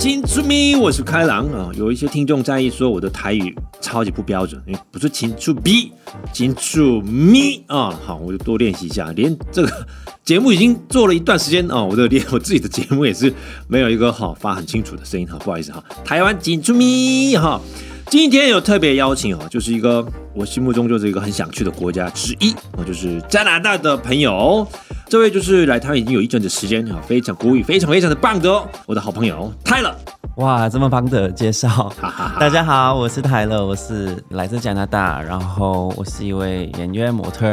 金出咪，我是开朗啊。有一些听众在意说我的台语超级不标准，因为不是金出逼，金出咪啊。好，我就多练习一下。连这个节目已经做了一段时间啊，我的连我自己的节目也是没有一个好发很清楚的声音哈，不好意思哈。台湾金出咪哈，今天有特别邀请哦，就是一个我心目中就是一个很想去的国家之一，我就是加拿大的朋友。这位就是来台湾已经有一阵子时间啊，非常国语非常非常的棒的哦，我的好朋友泰勒。哇，这么棒的介绍！哈哈大家好，我是泰勒，我是来自加拿大，然后我是一位演员、模特、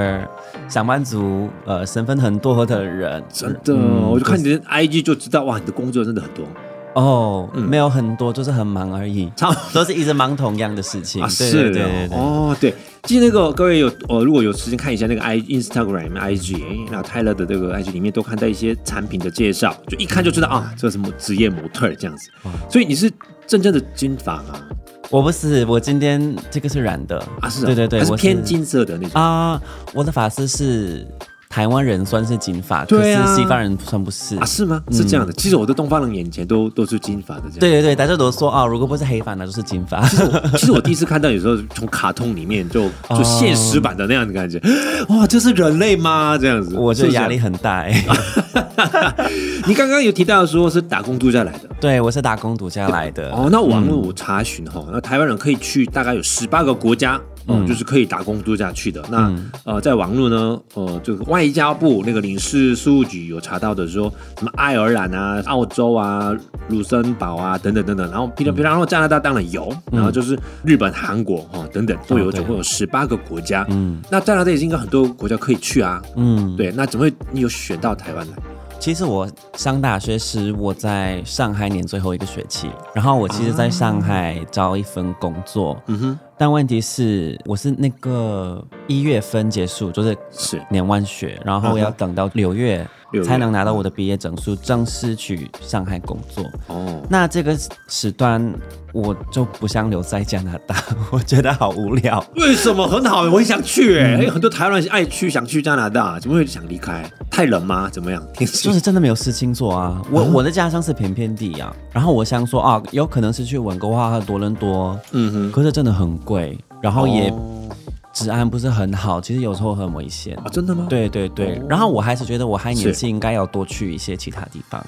上班族，呃，身份很多的人。真的，嗯、我就看你的 IG 就知道，哇，你的工作真的很多。哦，嗯、没有很多，就是很忙而已，差不多都是一直忙同样的事情。啊，是哦，对。其实那个各位有呃，如果有时间看一下那个 i Instagram IG，那泰勒的这个 IG 里面都看到一些产品的介绍，就一看就知道啊，这是什么职业模特这样子。所以你是真正的金发吗？我不是，我今天这个是染的啊，是，对对对，是偏金色的那种啊，我的发丝是。台湾人算是金发，对啊，可是西方人算不是啊？是吗？是这样的。嗯、其实我在东方人眼前都都是金发的这样。对对对，大家都说啊、哦，如果不是黑发，那就是金发。其实，其实我第一次看到，有时候从卡通里面就就现实版的那样的感觉，哦、哇，这是人类吗？这样子，我觉得压力很大哎。你刚刚有提到说是打工度假来的，对，我是打工度假来的。哦，那网络我查询哈，嗯、那台湾人可以去大概有十八个国家。嗯，就是可以打工度假去的。那、嗯、呃，在网络呢，呃，这个外交部那个领事事务局有查到的说，什么爱尔兰啊、澳洲啊、卢森堡啊等等等等。然后，平常平常，然后加拿大当然有，嗯、然后就是日本、韩国哈、哦、等等，都有总共有十八个国家。嗯，那加拿大也是应该很多国家可以去啊。嗯，对，那怎么会你有选到台湾来？其实我上大学时，我在上海念最后一个学期，然后我其实在上海找一份工作，啊、嗯哼，但问题是我是那个一月份结束，就是是念完学，然后要等到六月。才能拿到我的毕业证书，正式去上海工作。哦，那这个时段我就不想留在加拿大，我觉得好无聊。为什么？很好，我也想去。哎、嗯，很多台湾人爱去，想去加拿大，怎么会想离开？太冷吗？怎么样？天气就是真的没有事情做啊。我、嗯、我的家乡是偏偏地啊，然后我想说啊，有可能是去温哥华和多伦多。嗯哼，可是真的很贵，然后也。哦治安不是很好，其实有时候很危险啊！真的吗？对对对，然后我还是觉得我还年轻，应该要多去一些其他地方。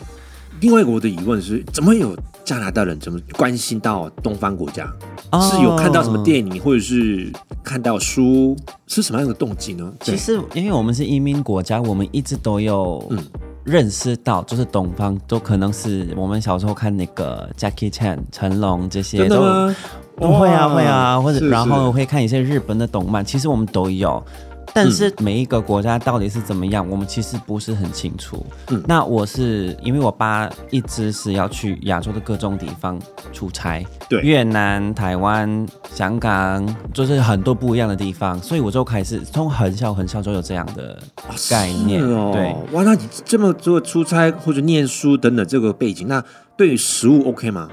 另外一个我的疑问是，怎么有加拿大人怎么关心到东方国家？哦、是有看到什么电影，或者是看到书，是什么样的动机呢？其实，因为我们是移民国家，我们一直都有认识到，就是东方都可能是我们小时候看那个 Jackie Chan 成龙这些都。会啊会啊，或者然后会看一些日本的动漫，其实我们都有，但是每一个国家到底是怎么样，我们其实不是很清楚。嗯，那我是因为我爸一直是要去亚洲的各种地方出差，对，越南、台湾、香港，就是很多不一样的地方，所以我就开始从很小很小就有这样的概念。哦，对，哇，那你这么做出差或者念书等等这个背景，那对于食物 OK 吗？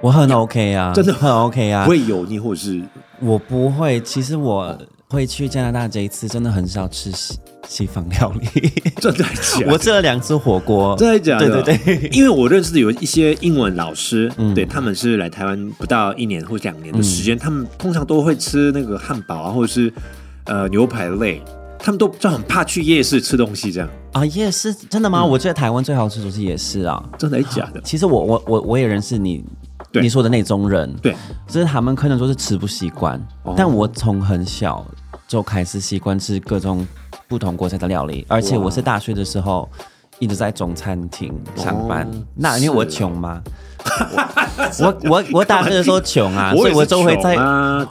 我很 OK 啊，真的很 OK 啊，不会油腻或者是？我不会，其实我会去加拿大这一次，真的很少吃西西方料理。真的假的？我吃了两次火锅。真的假的？对对对，因为我认识的有一些英文老师，嗯、对他们是来台湾不到一年或两年的时间，嗯、他们通常都会吃那个汉堡啊，或者是呃牛排类，他们都就很怕去夜市吃东西这样。啊，夜市真的吗？嗯、我觉得台湾最好吃就是夜市啊，真的假的？其实我我我我也认识你。对。你说的那种人，对，就是他们可能说是吃不习惯，哦、但我从很小就开始习惯吃各种不同国家的料理，而且我是大学的时候一直在中餐厅上班。哦、那因为我穷吗？我我我大学的时候穷啊，所以我就会在，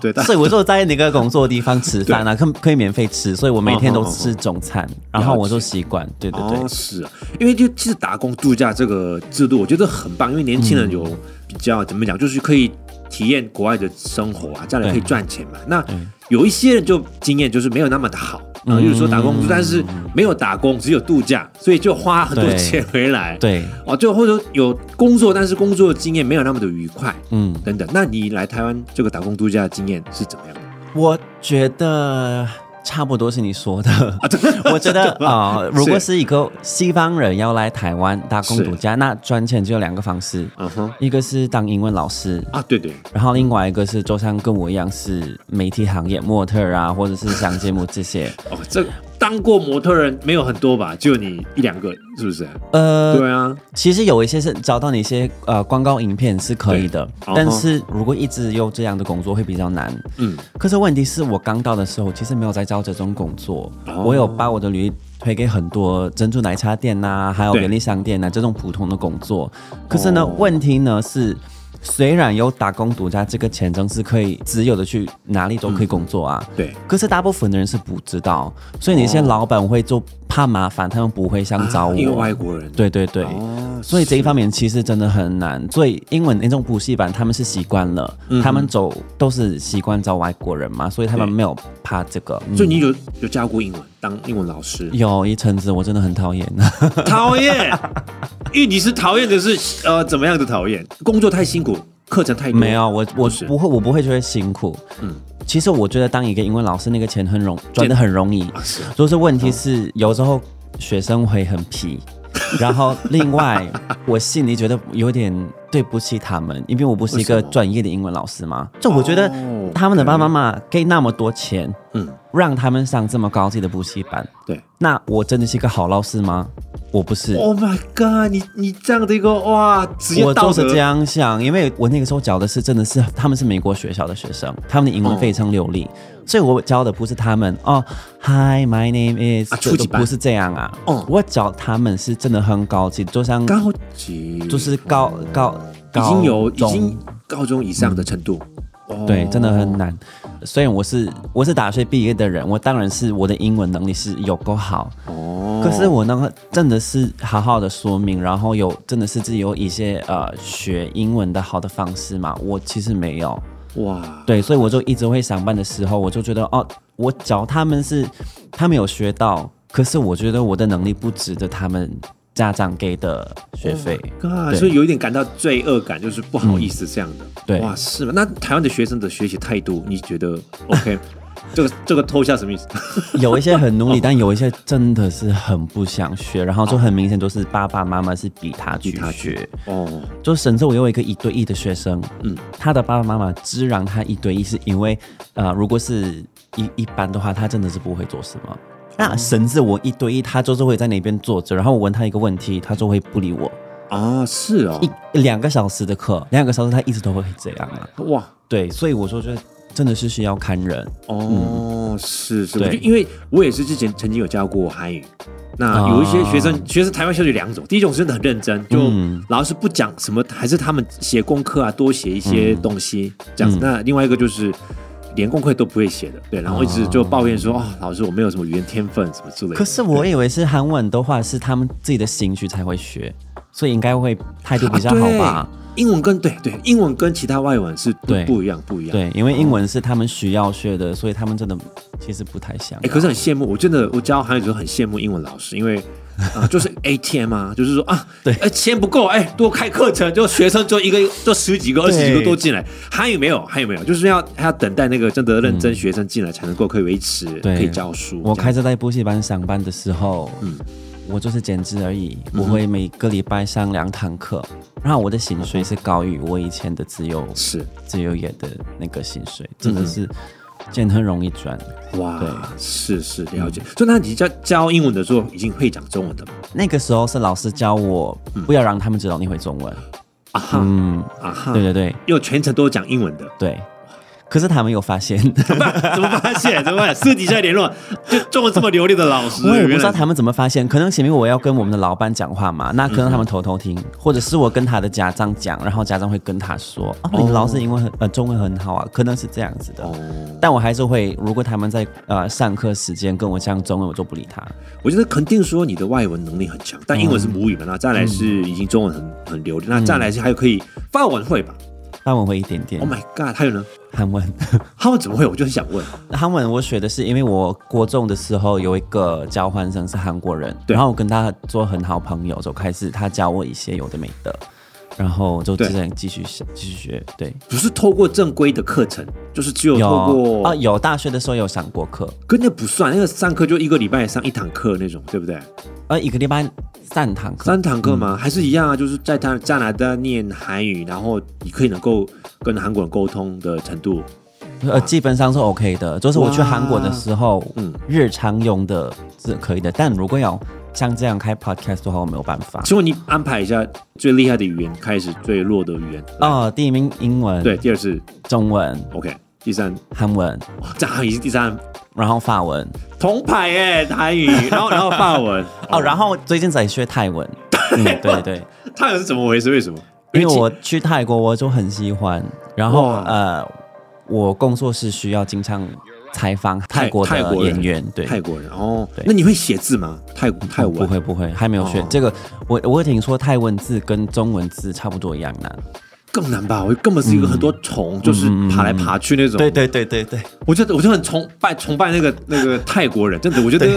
对，所以我就在那个工作的地方吃饭啊，可可以免费吃，所以我每天都吃中餐，然后我就习惯。对对对，哦、是啊，因为就其实打工度假这个制度，我觉得很棒，因为年轻人有。嗯比较怎么讲，就是可以体验国外的生活啊，这样也可以赚钱嘛。对那有一些人就经验就是没有那么的好，啊、嗯，就是说打工，但是没有打工，只有度假，所以就花很多钱回来。对，哦，就或者有工作，但是工作的经验没有那么的愉快，嗯，等等。那你来台湾这个打工度假的经验是怎么样的？我觉得。差不多是你说的。我觉得 啊、呃，如果是一个西方人要来台湾打工度假，那赚钱只有两个方式，嗯哼，一个是当英文老师啊，对对，然后另外一个是就像跟我一样是媒体行业模特啊，或者是上节目这些。哦，这个。当过模特人没有很多吧，就你一两个，是不是？呃，对啊，其实有一些是找到你一些呃广告影片是可以的，但是如果一直有这样的工作会比较难。嗯，可是问题是我刚到的时候，其实没有在招这种工作，哦、我有把我的履历推给很多珍珠奶茶店呐、啊，还有便利商店呐、啊、这种普通的工作。可是呢，哦、问题呢是。虽然有打工度假这个签证是可以自由的去哪里都可以工作啊，嗯、对。可是大部分的人是不知道，所以那些老板会做怕麻烦，他们不会想找我。因为外国人。对对对。哦、所以这一方面其实真的很难。所以英文那种补习班他们是习惯了，嗯、他们走都是习惯找外国人嘛，所以他们没有怕这个。所以你有有教过英文，当英文老师？有一层子，我真的很讨厌。讨厌。因为你是讨厌的是呃怎么样的讨厌？工作太辛苦，课程太多。没有，我我不会，我不会觉得辛苦。嗯，其实我觉得当一个英文老师，那个钱很容赚的很容易。是，就是问题是有时候学生会很皮。然后另外，我心里觉得有点对不起他们，因为我不是一个专业的英文老师嘛。就我觉得他们的爸爸妈妈给那么多钱，嗯，让他们上这么高级的补习班，对，那我真的是一个好老师吗？我不是。Oh my god！你你这样的一个哇。我就是这样想，因为我那个时候教的是真的是他们是美国学校的学生，他们的英文非常流利。哦所以我教的不是他们哦，Hi, my name is，啊，初级班不是这样啊。哦，我教他们是真的很高级，就像高级，就是高高已经有已经高中以上的程度。对，真的很难。虽然我是我是大学毕业的人，我当然是我的英文能力是有够好。哦，可是我那个真的是好好的说明，然后有真的是自己有一些呃学英文的好的方式嘛？我其实没有。哇，对，所以我就一直会上班的时候，我就觉得哦，我教他们是他们有学到，可是我觉得我的能力不值得他们家长给的学费，哦、对所以有一点感到罪恶感，就是不好意思这样的。嗯、对，哇，是吗？那台湾的学生的学习态度，你觉得 OK？这个这个偷笑什么意思？有一些很努力，但有一些真的是很不想学，然后就很明显都是爸爸妈妈是逼他去学。哦，就甚至我有一个一对一的学生，嗯，他的爸爸妈妈只让他一对一，是因为呃，如果是一一般的话，他真的是不会做什么。那绳子我一对一，他就是会在那边坐着，然后我问他一个问题，他就会不理我。啊，是哦，一两个小时的课，两个小时他一直都会这样啊。哇，对，所以我说就。真的是需要看人哦，嗯、是是，对，因为我也是之前曾经有教过韩语，那有一些学生，啊、学生台湾学有两种，第一种是真的很认真，就老师不讲什么，还是他们写功课啊，多写一些东西、嗯、这样子。那另外一个就是连功课都不会写的，对，然后一直就抱怨说，哦，老师我没有什么语言天分什么之类的。可是我以为是韩文的话，是他们自己的兴趣才会学，所以应该会态度比较好吧。啊英文跟对对，英文跟其他外文是不不一样，不一样。对，因为英文是他们需要学的，所以他们真的其实不太想。哎，可是很羡慕，我真的我教韩语的时候很羡慕英文老师，因为啊，就是 ATM 啊，就是说啊，对，哎，钱不够，哎，多开课程，就学生就一个就十几个、二十几个都进来。还有没有，还有没有，就是要还要等待那个真的认真学生进来才能够可以维持，可以教书。我开车在补习班上班的时候，嗯。我就是兼职而已，我会每个礼拜上两堂课，然后我的薪水是高于我以前的自由是。自由业的那个薪水，真的是钱很容易转。哇，对，是是了解。所以那你教教英文的时候已经会讲中文的吗？那个时候是老师教我，不要让他们知道你会中文。啊哈，嗯啊哈，对对对，又全程都讲英文的，对。可是他们有发现，怎么怎么发现？怎么办？私底下联络，就中文这么流利的老师，我也不知道他们怎么发现。可能前面我要跟我们的老板讲话嘛，那可能他们偷偷听，或者是我跟他的家长讲，然后家长会跟他说：“哦，你的老师英文很呃中文很好啊。”可能是这样子的。但我还是会，如果他们在呃上课时间跟我讲中文，我就不理他。我觉得肯定说你的外文能力很强，但英文是母语嘛，那再来是已经中文很很流利，那再来是还有可以法文会吧？韩文会一点点。Oh my god！还有呢？韩文，韩文怎么会？我就很想问。韩文我学的是因为我国中的时候有一个交换生是韩国人，然后我跟他做很好朋友，就开始他教我一些有的没的。然后就只能继续继续学。对，不是透过正规的课程，就是只有透过啊，有大学的时候有上过课，跟那不算，那个上课就一个礼拜上一堂课那种，对不对？呃，一个礼拜三堂课，三堂课吗？嗯、还是一样啊？就是在他加拿大念韩语，然后你可以能够跟韩国人沟通的程度。呃，基本上是 OK 的，就是我去韩国的时候，嗯，日常用的是可以的。但如果要像这样开 Podcast 的话，我没有办法。请问你安排一下最厉害的语言，开始最弱的语言。哦，第一名英文，对，第二是？中文，OK，第三？韩文，这样已经第三，然后法文，铜牌耶，台语，然后然后法文，哦，然后最近在学泰文，嗯，对对，泰文是怎么回事？为什么？因为我去泰国，我就很喜欢，然后呃。我工作是需要经常采访泰国的演员，对泰国人哦。对，那你会写字吗？泰泰文不会不会，还没有学这个。我我听说泰文字跟中文字差不多一样难，更难吧？我根本是一个很多虫，就是爬来爬去那种。对对对对对，我觉得我就很崇拜崇拜那个那个泰国人，真的，我觉得。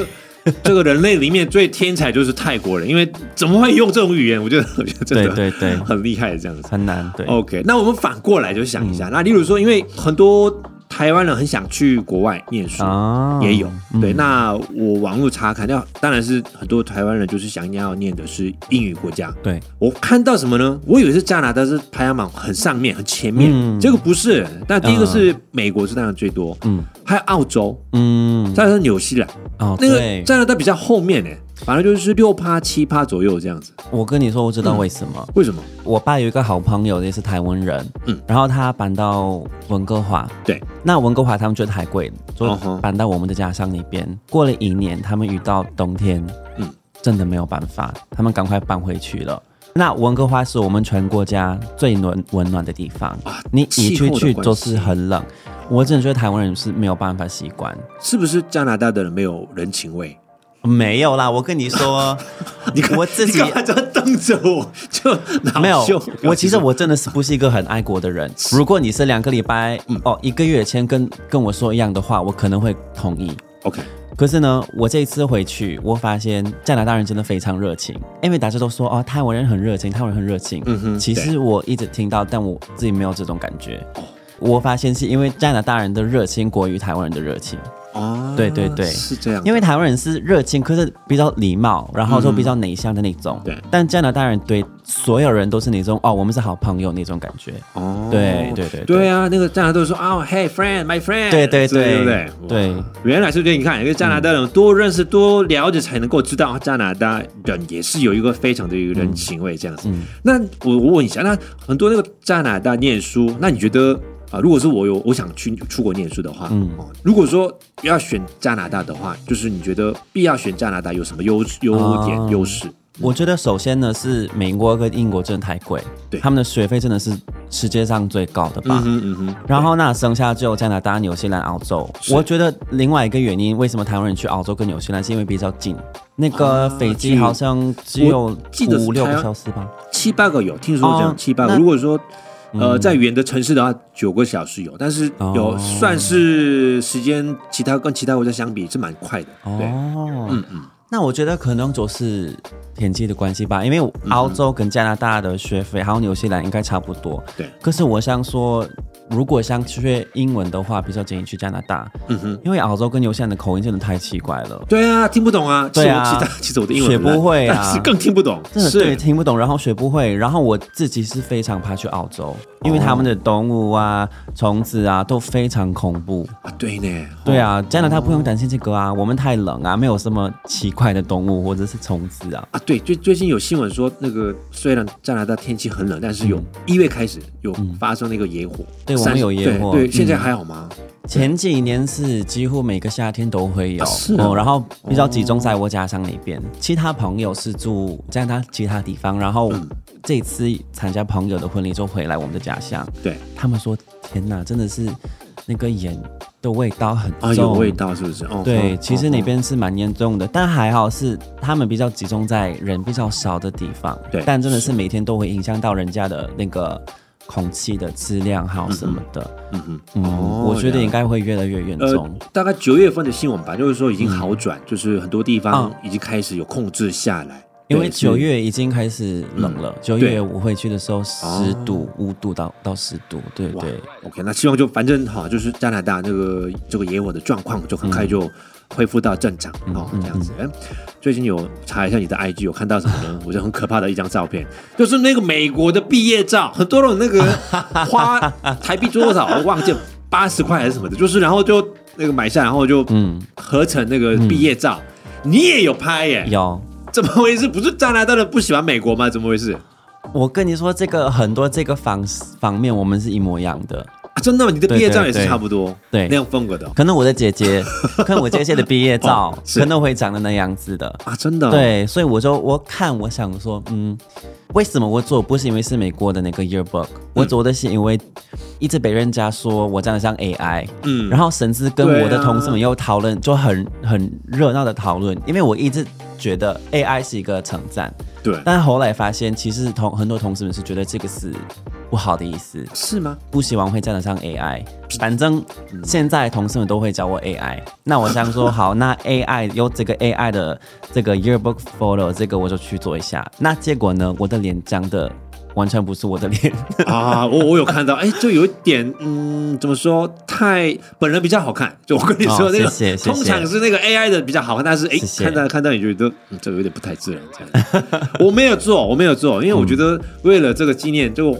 这个人类里面最天才就是泰国人，因为怎么会用这种语言？我觉得我觉得真的对对对很厉害，这样子很难。对，OK，那我们反过来就想一下，嗯、那例如说，因为很多。台湾人很想去国外念书，哦、也有对。那我网络查看，到当然是很多台湾人就是想要念的是英语国家。对，我看到什么呢？我以为是加拿大是排行榜很上面很前面，嗯、这个不是。但第一个是美国是当然最多，嗯，还有澳洲，嗯，再来是纽西兰，哦，那个加拿大比较后面呢。反正就是六趴七趴左右这样子。我跟你说，我知道为什么？为什么？我爸有一个好朋友也是台湾人，嗯，然后他搬到温哥华，对，那温哥华他们觉得太贵，就搬到我们的家乡那边。过了一年，他们遇到冬天，嗯，真的没有办法，他们赶快搬回去了。那温哥华是我们全国家最暖温暖的地方啊，你一去去都是很冷，我真的觉得台湾人是没有办法习惯，是不是？加拿大的人没有人情味？没有啦，我跟你说，你看我自己就瞪着我，就没有。我其实我真的是不是一个很爱国的人。如果你是两个礼拜，嗯、哦，一个月前跟跟我说一样的话，我可能会同意。OK。可是呢，我这一次回去，我发现加拿大人真的非常热情，因为大家都说哦，台湾人很热情，台湾人很热情。嗯哼。其实我一直听到，但我自己没有这种感觉。我发现是因为加拿大人的热情过于台湾人的热情。哦，对对对，是这样。因为台湾人是热情，可是比较礼貌，然后就比较内向的那种。对。但加拿大人对所有人都是那种哦，我们是好朋友那种感觉。哦。对对对。对啊，那个加拿大都说啊，Hey friend，my friend。对对对对对。对。原来是这样，你看，因为加拿大人多认识、多了解，才能够知道加拿大人也是有一个非常的一个人情味这样子。那我我问一下，那很多那个加拿大念书，那你觉得？啊，如果是我有我想去出国念书的话，嗯，如果说要选加拿大的话，就是你觉得必要选加拿大有什么优优点优势？我觉得首先呢是美国跟英国真的太贵，对，他们的学费真的是世界上最高的吧，嗯嗯嗯。然后那剩下就加拿大、纽西兰、澳洲。我觉得另外一个原因，为什么台湾人去澳洲跟纽西兰，是因为比较近，那个飞机好像只有五六个小时吧，七八个有，听说这样七八个。如果说呃，在远的城市的话，九个小时有，但是有算是时间，其他跟其他国家相比是蛮快的。对，嗯嗯。嗯那我觉得可能就是天气的关系吧，因为澳洲跟加拿大的学费还有纽西兰应该差不多。对。可是我想说，如果想学英文的话，比较建议去加拿大。嗯哼。因为澳洲跟纽西兰的口音真的太奇怪了。对啊，听不懂啊。对啊。其他其实我的英文学不会啊，是更听不懂。真的对，听不懂，然后学不会，然后我自己是非常怕去澳洲，因为他们的动物啊、虫子啊都非常恐怖啊。对呢。对啊，加拿大不用担心这个啊，我们太冷啊，没有什么奇。快的动物或者是虫子啊？啊，对，最最近有新闻说，那个虽然加拿大天气很冷，但是有一月开始有发生那个野火，对，我们有野火，对，现在还好吗？前几年是几乎每个夏天都会有，是哦，然后比较集中在我家乡那边，其他朋友是住加拿大其他地方，然后这次参加朋友的婚礼就回来我们的家乡，对。他们说，天哪，真的是那个盐。的味道很重，啊，有味道是不是？哦，对，其实那边是蛮严重的，但还好是他们比较集中在人比较少的地方。对，但真的是每天都会影响到人家的那个空气的质量还有什么的。嗯嗯嗯，我觉得应该会越来越严重。大概九月份的新闻吧，就是说已经好转，就是很多地方已经开始有控制下来。因为九月已经开始冷了。九、嗯、月我回去的时候十度五、哦、度到到十度，对对。OK，那希望就反正哈，就是加拿大这个这个野火的状况就很快就恢复到正常、嗯、哦，这样子。最近有查一下你的 IG，有看到什么呢？我觉得很可怕的一张照片，就是那个美国的毕业照，很多人那个花 台币多少我忘记了，八十块还是什么的，就是然后就那个买下，然后就嗯合成那个毕业照。嗯你也有拍耶？有，怎么回事？不是加拿大人不喜欢美国吗？怎么回事？我跟你说，这个很多这个方方面，我们是一模一样的。啊、真的吗？你的毕业照也是差不多，对，那样风格的。可能我的姐姐，可能我姐姐的毕业照，可能会长得那样子的啊，真的。对，所以我就我看，我想说，嗯，为什么我做不是因为是美国的那个 yearbook，、嗯、我做的是因为一直被人家说我长得像 AI，嗯，然后甚至跟我的同事们又讨论，就很很热闹的讨论，因为我一直觉得 AI 是一个称赞，对，但后来发现其实同很多同事们是觉得这个是。不好的意思是吗？不希望会站得上 AI，反正现在同事们都会叫我 AI。那我想说，好，那 AI 有这个 AI 的这个 Yearbook Photo，这个我就去做一下。那结果呢？我的脸长得完全不是我的脸啊！我我有看到，哎、欸，就有一点，嗯，怎么说？太本人比较好看。就我跟你说，那个、哦、谢谢谢谢通常是那个 AI 的比较好看，但是哎、欸，看到看到你觉得、嗯、这个有点不太自然。这样，我没有做，我没有做，因为我觉得为了这个纪念就。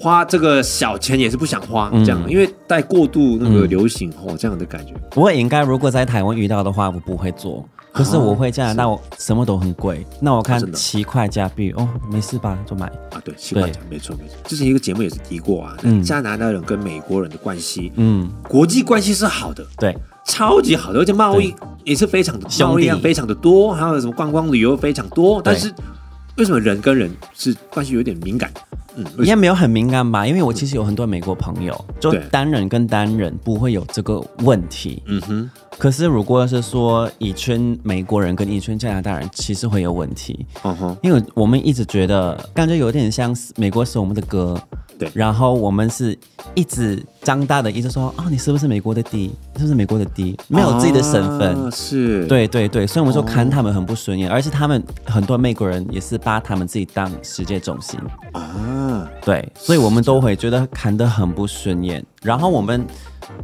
花这个小钱也是不想花，这样，嗯、因为带过度那个流行哦，这样的感觉。不过应该如果在台湾遇到的话，我不会做。可是我会加拿大，我什么都很贵。那我看七块加币哦，没事吧？就买啊，对，七块钱，没错没错。之前一个节目也是提过啊，嗯、加拿大人跟美国人的关系，嗯，国际关系是好的，对，超级好的，而且贸易也是非常的，贸易量非常的多，还有什么观光旅游非常多。但是为什么人跟人是关系有点敏感？嗯，应该没有很敏感吧？因为我其实有很多美国朋友，就单人跟单人不会有这个问题。嗯哼。可是如果是说一圈美国人跟一圈加拿大人，其实会有问题。嗯哼。因为我们一直觉得，感觉有点像美国是我们的哥。对。然后我们是一直张大的，一直说啊、哦，你是不是美国的弟？是不是美国的弟？没有自己的身份。啊、是。对对对，所以我们说看他们很不顺眼，哦、而且他们很多美国人也是把他们自己当世界中心。啊。嗯，对，所以我们都会觉得看得很不顺眼。然后我们，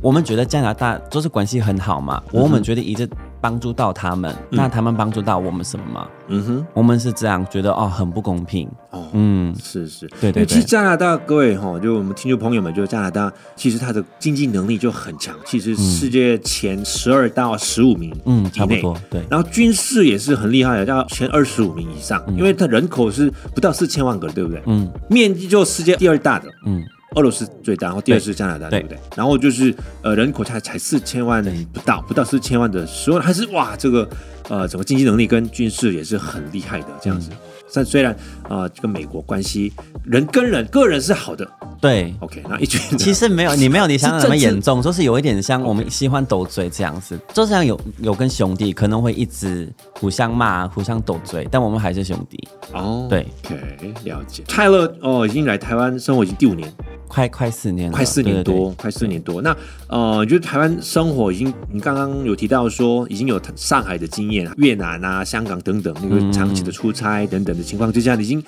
我们觉得加拿大就是关系很好嘛，嗯、我们觉得一直帮助到他们，嗯、那他们帮助到我们什么吗？嗯哼，我们是这样觉得哦，很不公平。哦，嗯，是是，对对对。其实加拿大各位哈，就我们听众朋友们，就加拿大其实它的经济能力就很强，其实世界前十二到十五名，嗯，差不多。对，然后军事也是很厉害的，要前二十五名以上，嗯、因为它人口是不到四千万个，对不对？嗯，面积就世界第二大的，嗯。俄罗斯最大，然后第二是加拿大，对，对不对？然后就是呃，人口才才四千万不到，不到四千万的时候，还是哇，这个呃，整个经济能力跟军事也是很厉害的这样子。嗯但虽然啊、呃，这个美国关系人跟人个人是好的，对，OK，那一群其实没有你没有你想的那么严重，就是有一点像我们喜欢斗嘴这样子.就像有有跟兄弟可能会一直互相骂、互相斗嘴，但我们还是兄弟哦。Oh, 对，OK，了解。泰勒哦，已经来台湾生活已经第五年，快快四年，快四年多，对对对快四年多。那呃，就是台湾生活已经，你刚刚有提到说已经有上海的经验，越南啊、香港等等那个长期的出差等等。的情况之下，已经，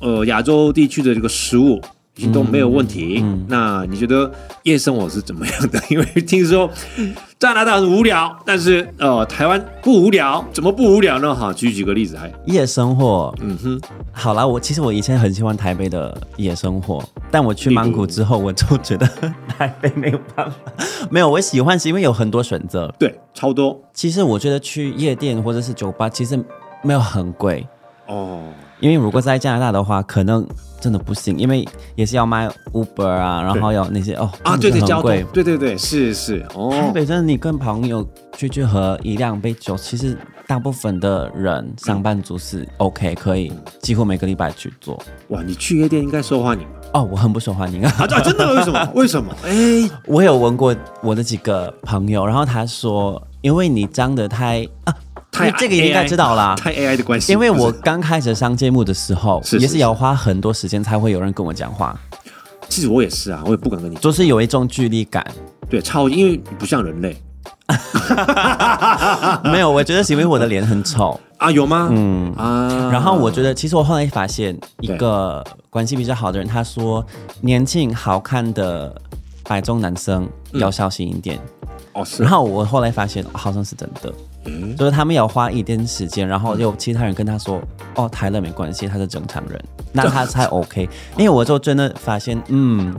呃，亚洲地区的这个食物已经都没有问题。嗯嗯、那你觉得夜生活是怎么样的？因为听说加拿大很无聊，但是呃，台湾不无聊，怎么不无聊呢？哈，举几个例子，还夜生活。嗯哼，好啦，我其实我以前很喜欢台北的夜生活，但我去曼谷之后，我就觉得 台北没有办法，没有我喜欢是因为有很多选择，对，超多。其实我觉得去夜店或者是酒吧，其实没有很贵。哦，因为如果在加拿大的话，可能真的不行，因为也是要买 Uber 啊，然后要那些哦啊，对对，交通，对对对，是是。哦，台北真的，你跟朋友去去喝一两杯酒，其实大部分的人上班族是 OK，可以几乎每个礼拜去做。哇，你去夜店应该受欢迎哦，我很不受欢迎啊，啊，真的？为什么？为什么？哎，我有问过我的几个朋友，然后他说，因为你长得太啊。太这个也应该知道啦，太 AI 的关系。因为我刚开始上节目的时候，是是是也是要花很多时间才会有人跟我讲话。其实我也是啊，我也不敢跟你，就是有一种距离感。对，超，因为你不像人类。没有，我觉得是因为我的脸很丑 啊，有吗？嗯啊，然后我觉得，其实我后来发现一个关系比较好的人，他说年轻好看的白中男生要小心一点。哦，是。然后我后来发现，好像是真的。嗯，就是他们要花一点时间，然后有其他人跟他说：“哦，抬了没关系，他是正常人，那他才 OK。”因为我就真的发现，嗯，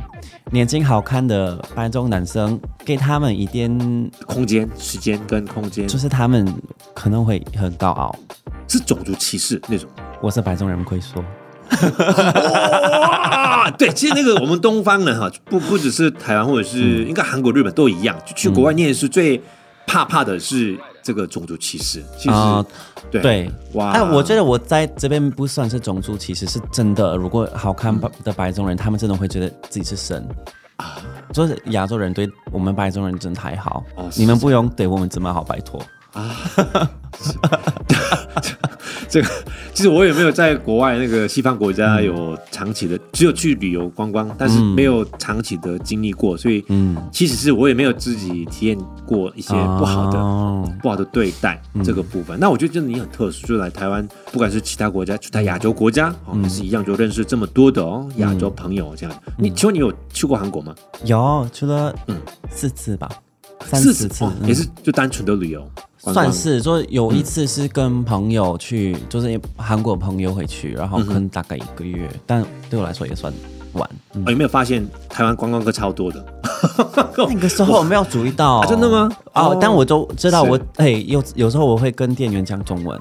年轻好看的白种男生，给他们一点空间、时间跟空间，就是他们可能会很高傲，是种族歧视那种。我是白种人，可以说。哇，对，其实那个我们东方人哈，不不只是台湾，或者是应该韩国、日本都一样，就去国外念书最怕怕的是。这个种族歧视，其实、呃、对对。哇，哎，我觉得我在这边不算是种族歧视，是真的。如果好看的白种人，嗯、他们真的会觉得自己是神。啊，就是亚洲人对我们白种人真的太好，哦、你们不用对我们这么好，拜托。啊。这个其实我也没有在国外那个西方国家有长期的，嗯、只有去旅游观光，但是没有长期的经历过，所以嗯，其实是我也没有自己体验过一些不好的、哦、不好的对待这个部分。嗯、那我觉得真的你很特殊，就来台湾，不管是其他国家，其他亚洲国家哦，也是一样，就认识这么多的哦亚洲朋友这样。你请问你有去过韩国吗？有，去了嗯。四次吧，三四次，次、哦，也是就单纯的旅游。算是，说有一次是跟朋友去，嗯、就是韩国朋友回去，然后可能大概一个月，嗯、但对我来说也算晚。嗯哦、有没有发现台湾观光客超多的？那个时候我没有注意到，啊、真的吗？哦，但我都知道我，我哎是，有有时候我会跟店员讲中文，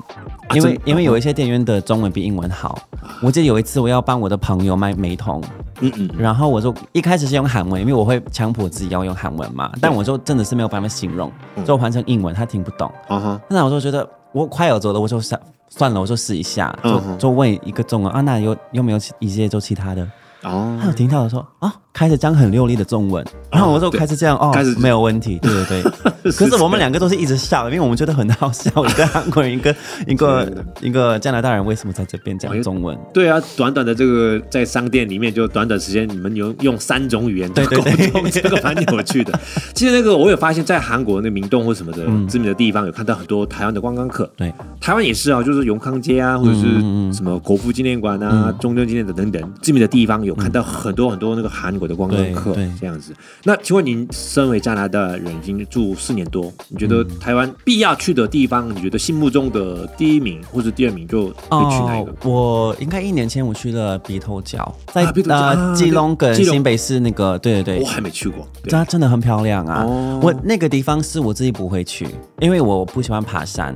啊、因为因为有一些店员的中文比英文好。啊、我记得有一次我要帮我的朋友卖美瞳。嗯嗯，然后我就一开始是用韩文，因为我会强迫自己要用韩文嘛，但我就真的是没有办法形容，就换成英文，他听不懂。啊哈，那我就觉得我快要走了，我就算算了，我就试一下，就就问一个中文啊，那有有没有一些就其他的？哦，他有听到的说啊。开始讲很流利的中文，然后我说开始这样哦，开始没有问题，对对对。可是我们两个都是一直笑，因为我们觉得很好笑。一个韩国人，一个一个一个加拿大人，为什么在这边讲中文？对啊，短短的这个在商店里面，就短短时间，你们有用三种语言沟通，这个蛮有趣的。其实那个我有发现，在韩国那明洞或什么的知名的地方，有看到很多台湾的观光客。对，台湾也是啊，就是永康街啊，或者是什么国父纪念馆啊、中正纪念馆等等知名的地方，有看到很多很多那个韩国的观光客。对，这样子。那请问您身为加拿大人，已经住四年多，你觉得台湾必要去的地方，你觉得心目中的第一名或者第二名就会去哪一个？我应该一年前我去了鼻头角，在呃基隆跟新北市那个，对对对，我还没去过，它真的很漂亮啊。我那个地方是我自己不会去，因为我不喜欢爬山。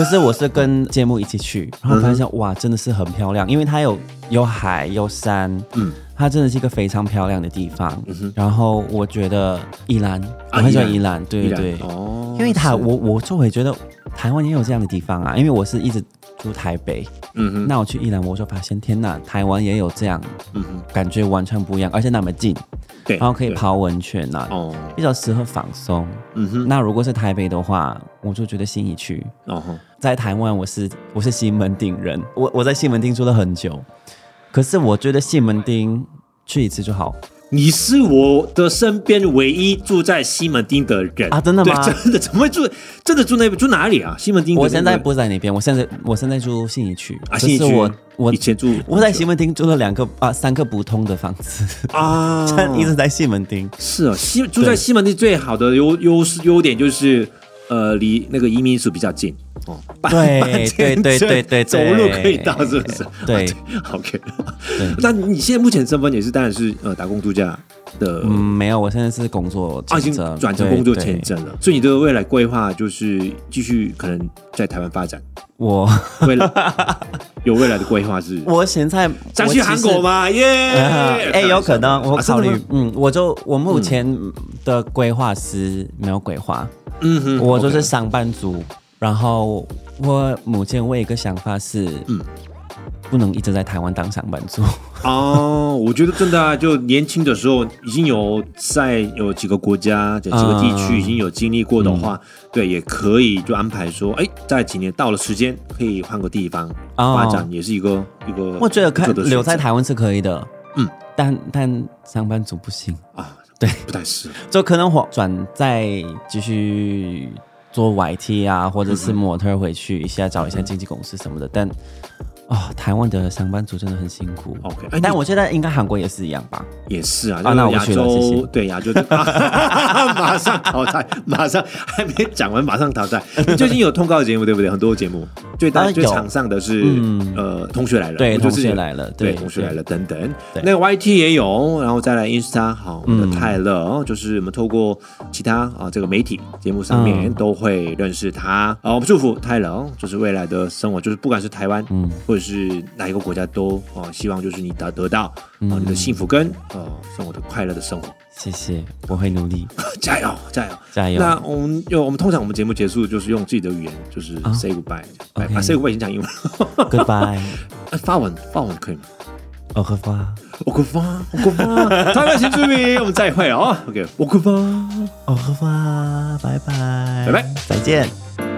可是我是跟节目一起去，然后发现哇，真的是很漂亮，因为它有有海有山，嗯。它真的是一个非常漂亮的地方，嗯、然后我觉得宜兰，我很喜欢宜兰，啊、对对对，哦，因为它我我就会觉得台湾也有这样的地方啊，因为我是一直住台北，嗯哼，那我去宜兰我就发现天哪，台湾也有这样，嗯哼，感觉完全不一样，而且那么近，对，然后可以泡温泉啊，哦，比较适合放松，嗯哼，那如果是台北的话，我就觉得新一区，哦哼，在台湾我是我是西门町人，我我在西门町住了很久。可是我觉得西门町去一次就好。你是我的身边唯一住在西门町的人啊！真的吗？真的怎么会住？真的住那边？住哪里啊？西门町？我现在不在那边，我现在我现在住信义区啊。信义区，我我以前住，我在西门町住了两个啊三个不同的房子啊，一直在西门町。是啊，西住在西门町最好的优优势优点就是。呃，离那个移民署比较近哦，对对对对对，走路可以到，是不是？对，OK。那你现在目前身份也是，当然是呃打工度假的。嗯，没有，我现在是工作签证，已经转成工作签证了。所以你的未来规划就是继续可能在台湾发展。我未来 有未来的规划是？我现在想去韩国吗？耶！哎，有可能，我考虑。嗯，我就我目前的规划是没有规划。嗯哼，我就是上班族，Okay. 然后我目前我有一个想法是，嗯，不能一直在台湾当上班族。哦，我觉得真的啊，就年轻的时候已经有在有几个国家、几个地区已经有经历过的话，嗯、对，也可以就安排说，哎，在几年到了时间可以换个地方发展，也是一个、哦、一个。我觉得可留在台湾是可以的，嗯，但但上班族不行啊。对，不太适合，就可能转再继续做 YT 啊，或者是模特回去一下找一下经纪公司什么的，嗯、但。哦，台湾的上班族真的很辛苦。OK，但我现在应该韩国也是一样吧？也是啊。啊，那我去了，谢谢。对，亚洲 马上淘汰，马上还没讲完，马上淘汰。你最近有通告节目对不对？很多节目，最大最场上的是呃，同学来了，对，同学来了，对，同学来了等等。那个 YT 也有，然后再来 Insta，好，我们的泰勒，就是我们透过其他啊这个媒体节目上面都会认识他。啊，我们祝福泰勒，就是未来的生活，就是不管是台湾，嗯，或者。是哪一个国家都哦，希望就是你得得到啊，你的幸福跟呃生活的快乐的生活。谢谢，我会努力，加油，加油，加油。那我们用我们通常我们节目结束就是用自己的语言，就是 say goodbye，啊，say goodbye 先讲英文，goodbye。发文发文可以吗？我可发，我可发，我可发。台湾新居民，我们再会哦。OK，我可发，我可发，拜拜，拜拜，再见。